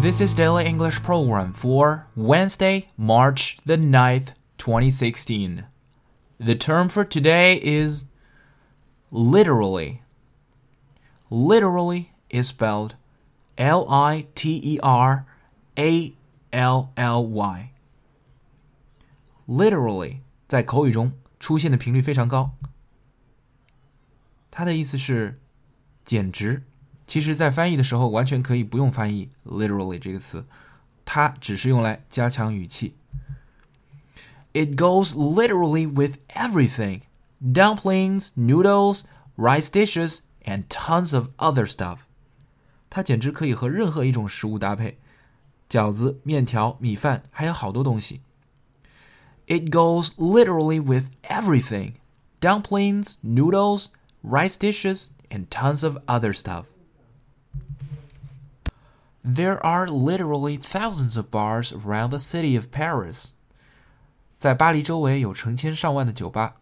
This is Daily English Program for Wednesday, March the 9th, 2016. The term for today is literally. Literally is spelled L I T E R A L L Y. Literally 在口语中出现的频率非常高。它的意思是简直。 其实，在翻译的时候，完全可以不用翻译 “literally” 这个词，它只是用来加强语气。It goes literally with everything: dumplings, noodles, rice dishes, and tons of other stuff. 它简直可以和任何一种食物搭配，饺子、面条、米饭，还有好多东西。It goes literally with everything: dumplings, noodles, rice dishes, and tons of other stuff. There are literally thousands of bars around the city of Paris. 在巴黎周围有成千上万的酒吧。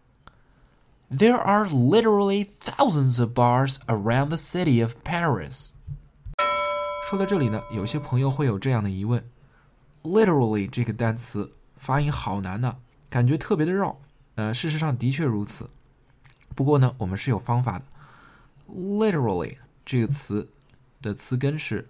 There are literally thousands of bars around the city of Paris. 说到这里呢，有些朋友会有这样的疑问：literally 这个单词发音好难呢，感觉特别的绕。呃，事实上的确如此。不过呢，我们是有方法的。literally 这个词的词根是